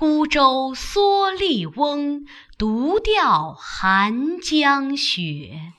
孤舟蓑笠翁，独钓寒江雪。